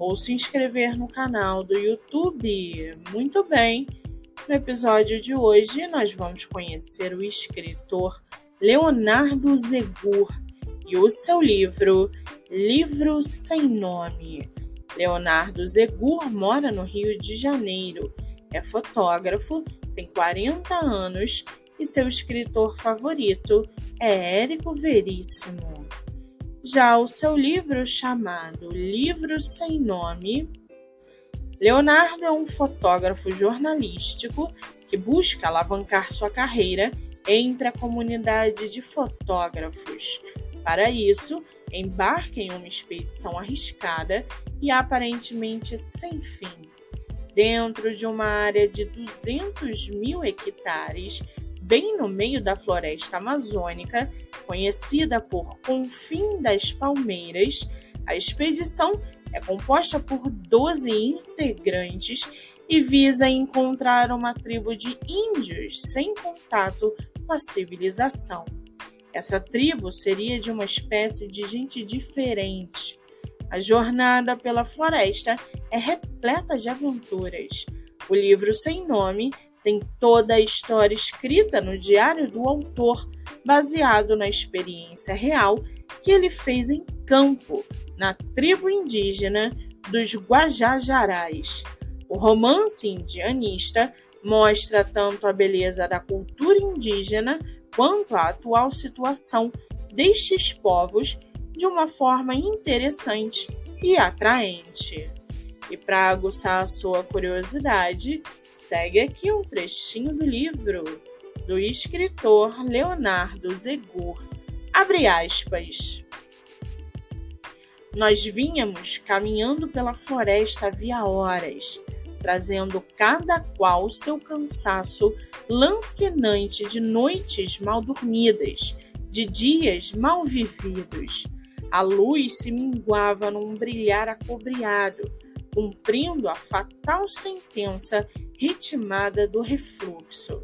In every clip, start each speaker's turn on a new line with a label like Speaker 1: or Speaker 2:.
Speaker 1: ou se inscrever no canal do YouTube. Muito bem! No episódio de hoje, nós vamos conhecer o escritor Leonardo Zegur e o seu livro Livro Sem Nome. Leonardo Zegur mora no Rio de Janeiro, é fotógrafo, tem 40 anos e seu escritor favorito é Érico Veríssimo. Já o seu livro chamado Livro Sem Nome, Leonardo é um fotógrafo jornalístico que busca alavancar sua carreira entre a comunidade de fotógrafos. Para isso, embarca em uma expedição arriscada e aparentemente sem fim. Dentro de uma área de 200 mil hectares, bem no meio da floresta amazônica, conhecida por Confim das Palmeiras, a expedição é composta por 12 integrantes e visa encontrar uma tribo de índios sem contato com a civilização. Essa tribo seria de uma espécie de gente diferente. A jornada pela floresta é repleta de aventuras. O livro sem nome tem toda a história escrita no diário do autor, baseado na experiência real que ele fez em campo, na tribo indígena dos Guajajarás. O romance indianista mostra tanto a beleza da cultura indígena quanto a atual situação destes povos de uma forma interessante e atraente. E para aguçar a sua curiosidade, Segue aqui um trechinho do livro do escritor Leonardo Zegur. Abre aspas. Nós vínhamos caminhando pela floresta havia horas, trazendo cada qual seu cansaço lancinante de noites mal dormidas, de dias mal vividos. A luz se minguava num brilhar acobreado, cumprindo a fatal sentença ritmada do refluxo.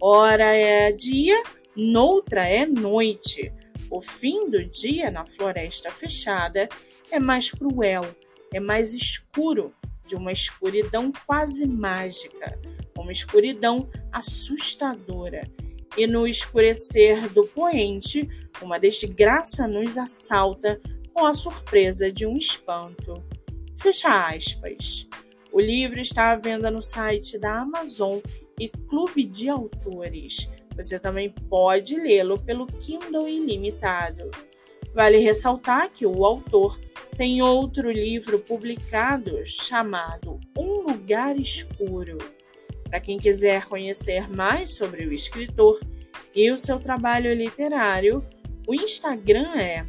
Speaker 1: Ora é dia, noutra é noite. O fim do dia na floresta fechada é mais cruel, é mais escuro, de uma escuridão quase mágica, uma escuridão assustadora. E no escurecer do poente, uma desgraça nos assalta com a surpresa de um espanto. Fecha aspas. O livro está à venda no site da Amazon e Clube de Autores. Você também pode lê-lo pelo Kindle Ilimitado. Vale ressaltar que o autor tem outro livro publicado chamado Um Lugar Escuro. Para quem quiser conhecer mais sobre o escritor e o seu trabalho literário, o Instagram é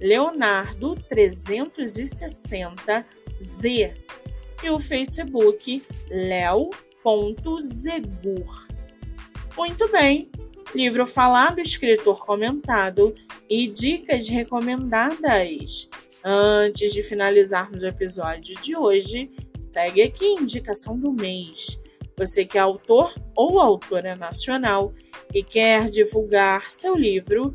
Speaker 1: leonardo360z e o Facebook leo.zegur. Muito bem, livro falado, escritor comentado e dicas recomendadas. Antes de finalizarmos o episódio de hoje, segue aqui a indicação do mês. Você que é autor ou autora nacional e quer divulgar seu livro,